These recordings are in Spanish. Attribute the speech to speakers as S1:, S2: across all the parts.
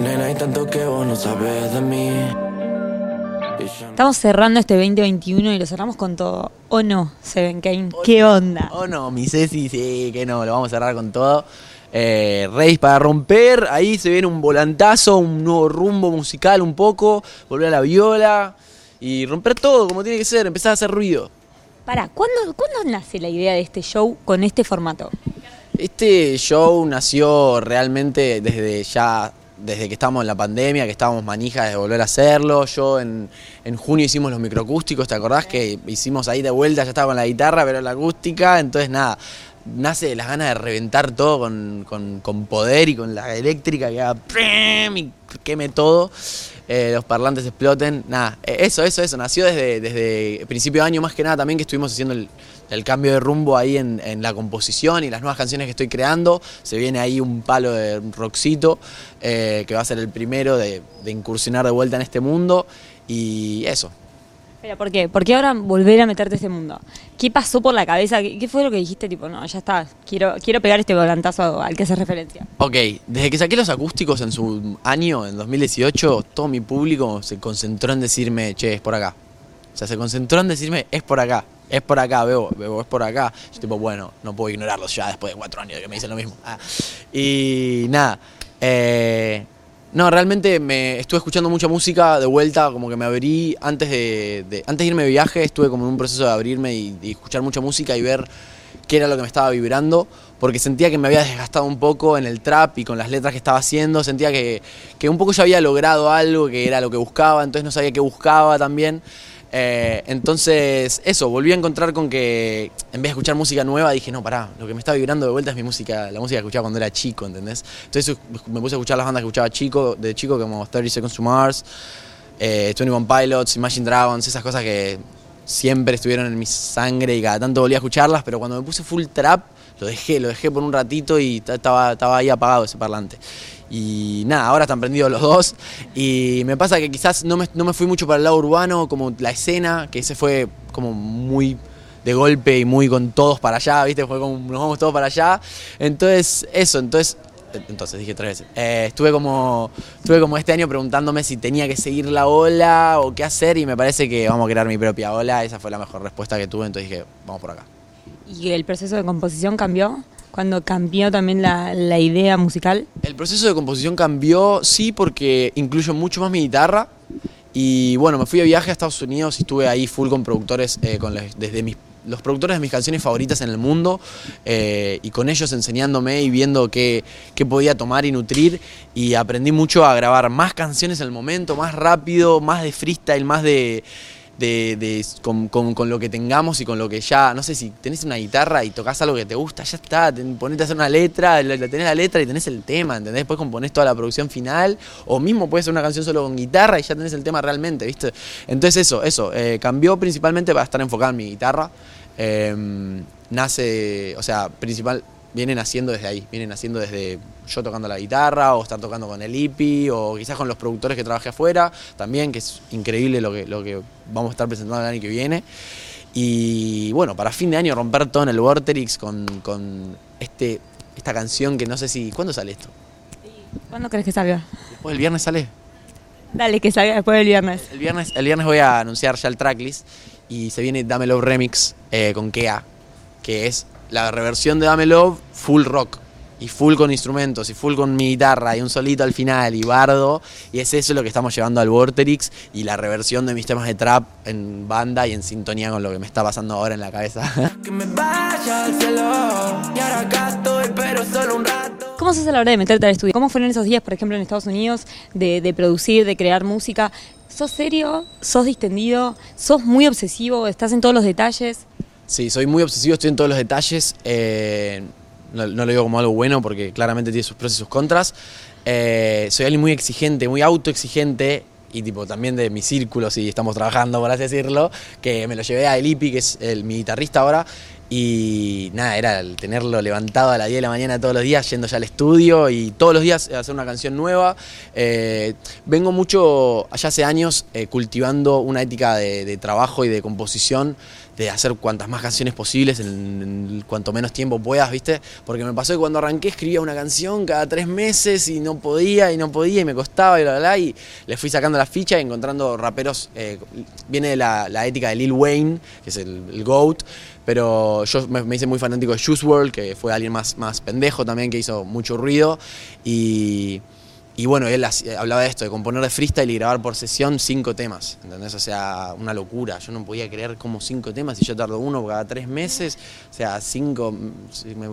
S1: Nena, hay tanto que vos no sabes de mí.
S2: Estamos cerrando este 2021 y lo cerramos con todo. ¿O no, Seven Kane? ¿Qué onda?
S3: Oh no, mi Ceci, sí, que no, lo vamos a cerrar con todo. Eh, Reis para romper, ahí se viene un volantazo, un nuevo rumbo musical un poco, volver a la viola y romper todo como tiene que ser, empezar a hacer ruido.
S2: Para, ¿cuándo, ¿cuándo nace la idea de este show con este formato?
S3: Este show nació realmente desde ya, desde que estábamos en la pandemia, que estábamos manijas de volver a hacerlo. Yo en, en junio hicimos los microacústicos, ¿te acordás que hicimos ahí de vuelta? Ya estaba con la guitarra, pero la acústica, entonces nada, nace de las ganas de reventar todo con, con- con poder y con la eléctrica que haga y queme todo. Eh, los parlantes exploten, nada, eh, eso, eso, eso, nació desde, desde principio de año más que nada también que estuvimos haciendo el, cambio de rumbo ahí en, en la composición y las nuevas canciones que estoy creando. Se viene ahí un palo de rockcito eh, que va a ser el primero de incursionar de vuelta en este mundo y eso.
S2: Pero ¿por qué? ¿Por qué ahora volver a meterte a este mundo? ¿Qué pasó por la cabeza? ¿Qué, fue lo que dijiste? Tipo, no, ya está, quiero, quiero pegar este volantazo al que hace referencia.
S3: Ok, desde que saqué los acústicos en su año, en 2018, todo mi público se concentró en decirme, che, es por acá. O sea, se concentró en decirme, es por acá, es por acá, Bebo, Bebo, es por acá. Yo tipo, bueno, no puedo ignorarlos ya después de cuatro años que me dicen lo mismo. Ah. Y nada, eh, no, realmente me estuve escuchando mucha música de vuelta, como que me abrí antes de, antes de irme de viaje, estuve como en un proceso de abrirme y, y escuchar mucha música y ver qué era lo que me estaba vibrando, porque sentía que me había desgastado un poco en el trap y con las letras que estaba haciendo, sentía que, que un poco ya había logrado algo que era lo que buscaba, entonces no sabía qué buscaba también. Eh, entonces, eso, volví a encontrar con que en vez de escuchar música nueva, dije, no, pará, lo que me está vibrando de vuelta es mi música, la música que escuchaba cuando era chico, ¿entendés? Entonces me puse a escuchar las bandas que escuchaba chico, de chico, como 30 Seconds to Mars, eh, 21 Pilots, Imagine Dragons, esas cosas que siempre estuvieron en mi sangre y cada tanto volví a escucharlas, pero cuando me puse full trap, lo dejé, lo dejé por un ratito y ta- estaba, estaba ahí apagado ese parlante. Y nada, ahora están prendidos los dos. Y me pasa que quizás no me, no me fui mucho para el lado urbano, como la escena, que ese fue como muy de golpe y muy con todos para allá, ¿viste? Fue como nos vamos todos para allá. Entonces, eso, entonces entonces dije tres veces. Eh, estuve como estuve como este año preguntándome si tenía que seguir la ola o qué hacer y me parece que vamos a crear mi propia ola. Esa fue la mejor respuesta que tuve, entonces dije, vamos por acá.
S2: ¿Y el proceso de composición cambió? Cuando cambió también la, idea musical.
S3: El proceso de composición cambió, sí, porque incluyo mucho más mi guitarra. Y bueno, me fui de viaje a Estados Unidos y estuve ahí full con productores, eh, con desde los productores de mis canciones favoritas en el mundo eh, y con ellos enseñándome y viendo qué, qué podía tomar y nutrir. Y aprendí mucho a grabar más canciones en el momento, más rápido, más de freestyle, más de. De- de- con, con- con lo que tengamos y con lo que ya, no sé, si tenés una guitarra y tocas algo que te gusta, ya está, te- ponete a hacer una letra, tenés la letra y tenés el tema, ¿entendés? Después componés toda la producción final, o mismo puedes hacer una canción solo con guitarra y ya tenés el tema realmente, ¿viste? Entonces eso, eso, eh, cambió principalmente para estar enfocado en mi guitarra, eh, nace, o sea, principal, viene naciendo desde ahí, viene naciendo desde yo tocando la guitarra o estar tocando con el IPI o quizás con los productores que trabajé afuera, también, que es increíble lo que, lo que vamos a estar presentando el año que viene. Y bueno, para fin de año romper todo en el Vorterix con, con este, esta canción que no sé si... ¿Cuándo sale esto?
S2: ¿Cuándo crees que salga?
S3: ¿Después del viernes sale?
S2: Dale, que salga después del viernes.
S3: El viernes, el viernes voy a anunciar ya el tracklist y se viene Dame Love Remix eh, con Kea, que es la reversión de Dame Love full rock y full con instrumentos y full con mi guitarra y un solito al final y bardo y es eso lo que estamos llevando al Vorterix y la reversión de mis temas de trap en banda y en sintonía con lo que me está pasando ahora en la cabeza.
S1: Que me vaya al cielo. Y ahora acá estoy, pero solo un rato.
S2: ¿Cómo se hace a la hora de meterte al estudio? ¿Cómo fueron esos días, por ejemplo, en Estados Unidos, de, de producir, de crear música? ¿Sos serio? ¿Sos distendido? ¿Sos muy obsesivo? ¿Estás en todos los detalles?
S3: Sí, soy muy obsesivo, estoy en todos los detalles. eh, no, no lo digo como algo bueno porque claramente tiene sus pros y sus contras. Eh, soy alguien muy exigente, muy autoexigente y tipo también de mi círculo, si estamos trabajando, por así decirlo, que me lo llevé a Elipi, que es el, mi guitarrista ahora, Y nada, era el tenerlo levantado a las 10 de la mañana todos los días, yendo ya al estudio y todos los días hacer una canción nueva. Eh, vengo mucho, allá hace años, eh, cultivando una ética de, trabajo y de composición de hacer cuantas más canciones posibles en, cuanto menos tiempo puedas, ¿viste? Porque me pasó que cuando arranqué escribía una canción cada tres meses y no podía y no podía y me costaba y bla, bla, y le fui sacando la ficha y encontrando raperos, eh, viene la, la, ética de Lil Wayne, que es el GOAT, pero yo me, hice muy fanático de Juice WRLD, que fue alguien más, más pendejo también, que hizo mucho ruido y... Y bueno, él hablaba de esto, de componer de freestyle y grabar por sesión cinco temas, ¿entendés? O sea, una locura. Yo no podía creer como cinco temas y yo tardo uno cada tres meses. O sea, cinco,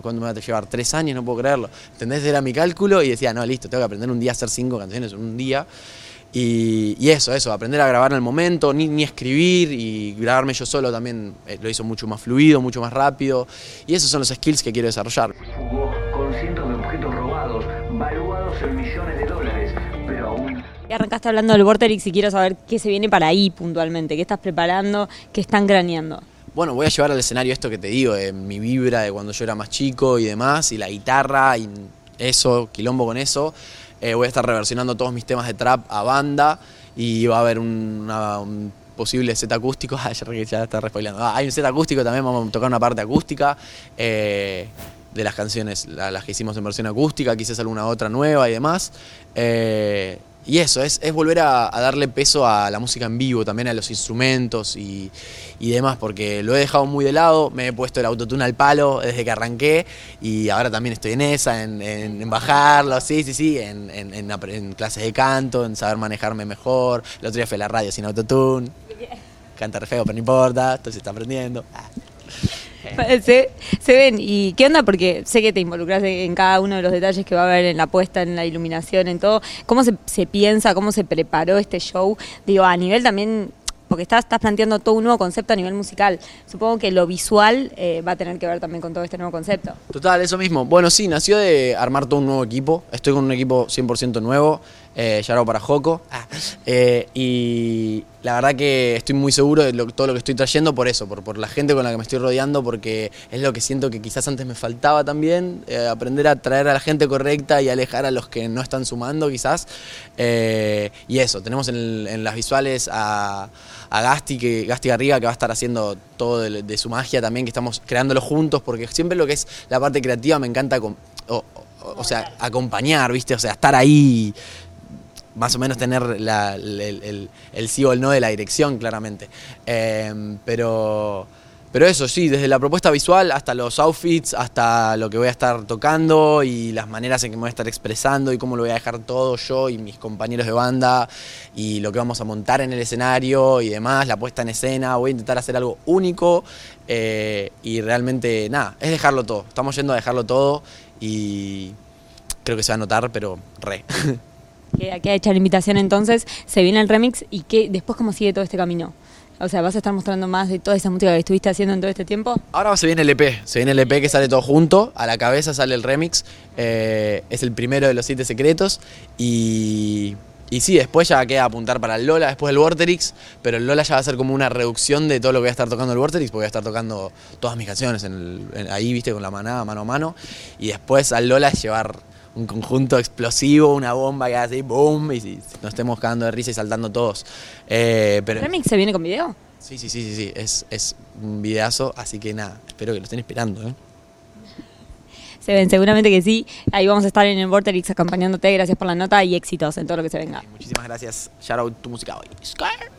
S3: ¿cuándo me va a llevar? Tres años, no puedo creerlo. ¿Entendés? Era mi cálculo y decía, no, listo, tengo que aprender un día a hacer cinco canciones un día. Y, y, eso, eso, aprender a grabar en el momento, ni, ni escribir y grabarme yo solo también eh, lo hizo mucho más fluido, mucho más rápido. Y esos son los skills que quiero desarrollar.
S4: Con cientos de objetos robados, valuados en millones de dólares, pero aún...
S2: Y arrancaste hablando del Vorterix y quiero saber qué se viene para ahí puntualmente, qué estás preparando, qué están craneando.
S3: Bueno, voy a llevar al escenario esto que te digo, de mi vibra de cuando yo era más chico y demás, y la guitarra y eso, quilombo con eso. Eh, voy a estar reversionando todos mis temas de trap a banda y va a haber un posible set acústico. Ya está respoileando. Ah, hay un set acústico también, vamos a tocar una parte acústica. Eh, de las canciones, las que hicimos en versión acústica, quizás alguna otra nueva y demás. Eh, y eso, es, es volver a, a, darle peso a la música en vivo, también a los instrumentos y, y, demás, porque lo he dejado muy de lado, me he puesto el autotune al palo desde que arranqué y ahora también estoy en esa, en, en, en bajarlo, sí, sí, sí, en, en, clases de canto, en saber manejarme mejor. El otro día fue la radio sin autotune, canta re feo, pero no importa, esto se está aprendiendo. Ah.
S2: Se, se, ven. ¿Y qué onda? Porque sé que te involucras en cada uno de los detalles que va a haber en la puesta, en la iluminación, en todo. ¿Cómo se, piensa, cómo se preparó este show? Digo, a nivel también porque estás, estás, planteando todo un nuevo concepto a nivel musical. Supongo que lo visual eh, va a tener que ver también con todo este nuevo concepto.
S3: Total, eso mismo. Bueno, sí, nació de armar todo un nuevo equipo. Estoy con un equipo 100% nuevo, eh, para Joco. Ah. Eh, y la verdad que estoy muy seguro de lo, todo lo que estoy trayendo por eso, por, por, la gente con la que me estoy rodeando, porque es lo que siento que quizás antes me faltaba también, eh, aprender a traer a la gente correcta y alejar a los que no están sumando quizás. Eh, y eso, tenemos en, en las visuales a, a, Gasti, que, Gasti Garriga, que va a estar haciendo todo de, de, su magia también, que estamos creándolo juntos, porque siempre lo que es la parte creativa me encanta, con, o sea, acompañar, ¿viste? O sea, estar ahí más o menos tener la, el, sí o el no de la dirección, claramente. Eh, pero, pero eso, sí, desde la propuesta visual hasta los outfits, hasta lo que voy a estar tocando y las maneras en que me voy a estar expresando y cómo lo voy a dejar todo yo y mis compañeros de banda y lo que vamos a montar en el escenario y demás, la puesta en escena, voy a intentar hacer algo único eh, y realmente, nada, es dejarlo todo. Estamos yendo a dejarlo todo y creo que se va a notar, pero re.
S2: Queda, queda hecha la invitación entonces, se viene el remix y que después cómo sigue todo este camino. O sea, ¿vas a estar mostrando más de toda esa música que estuviste haciendo en todo este tiempo?
S3: Ahora se viene el EP, se viene el EP que sale todo junto, a la cabeza sale el remix, eh, es el primero de los siete secretos y, y sí, después ya queda apuntar para el Lola, después el Vorterix, pero el Lola ya va a ser como una reducción de todo lo que voy a estar tocando el Vorterix, porque voy a estar tocando todas mis canciones ahí, viste, con la manada, mano a mano, y después al Lola llevar un conjunto explosivo, una bomba que hace así, boom, y si, nos estemos cagando de risa y saltando todos. Eh, pero,
S2: ¿El remix se viene con video?
S3: Sí, sí, sí, sí, sí. Es, es un videazo, así que nada, espero que lo estén esperando. ¿eh?
S2: Se ven, seguramente que sí. Ahí vamos a estar en el Vorterix acompañándote. Gracias por la nota y éxitos en todo lo que se venga.
S3: Sí, muchísimas gracias. Shout out tu música hoy. Scar.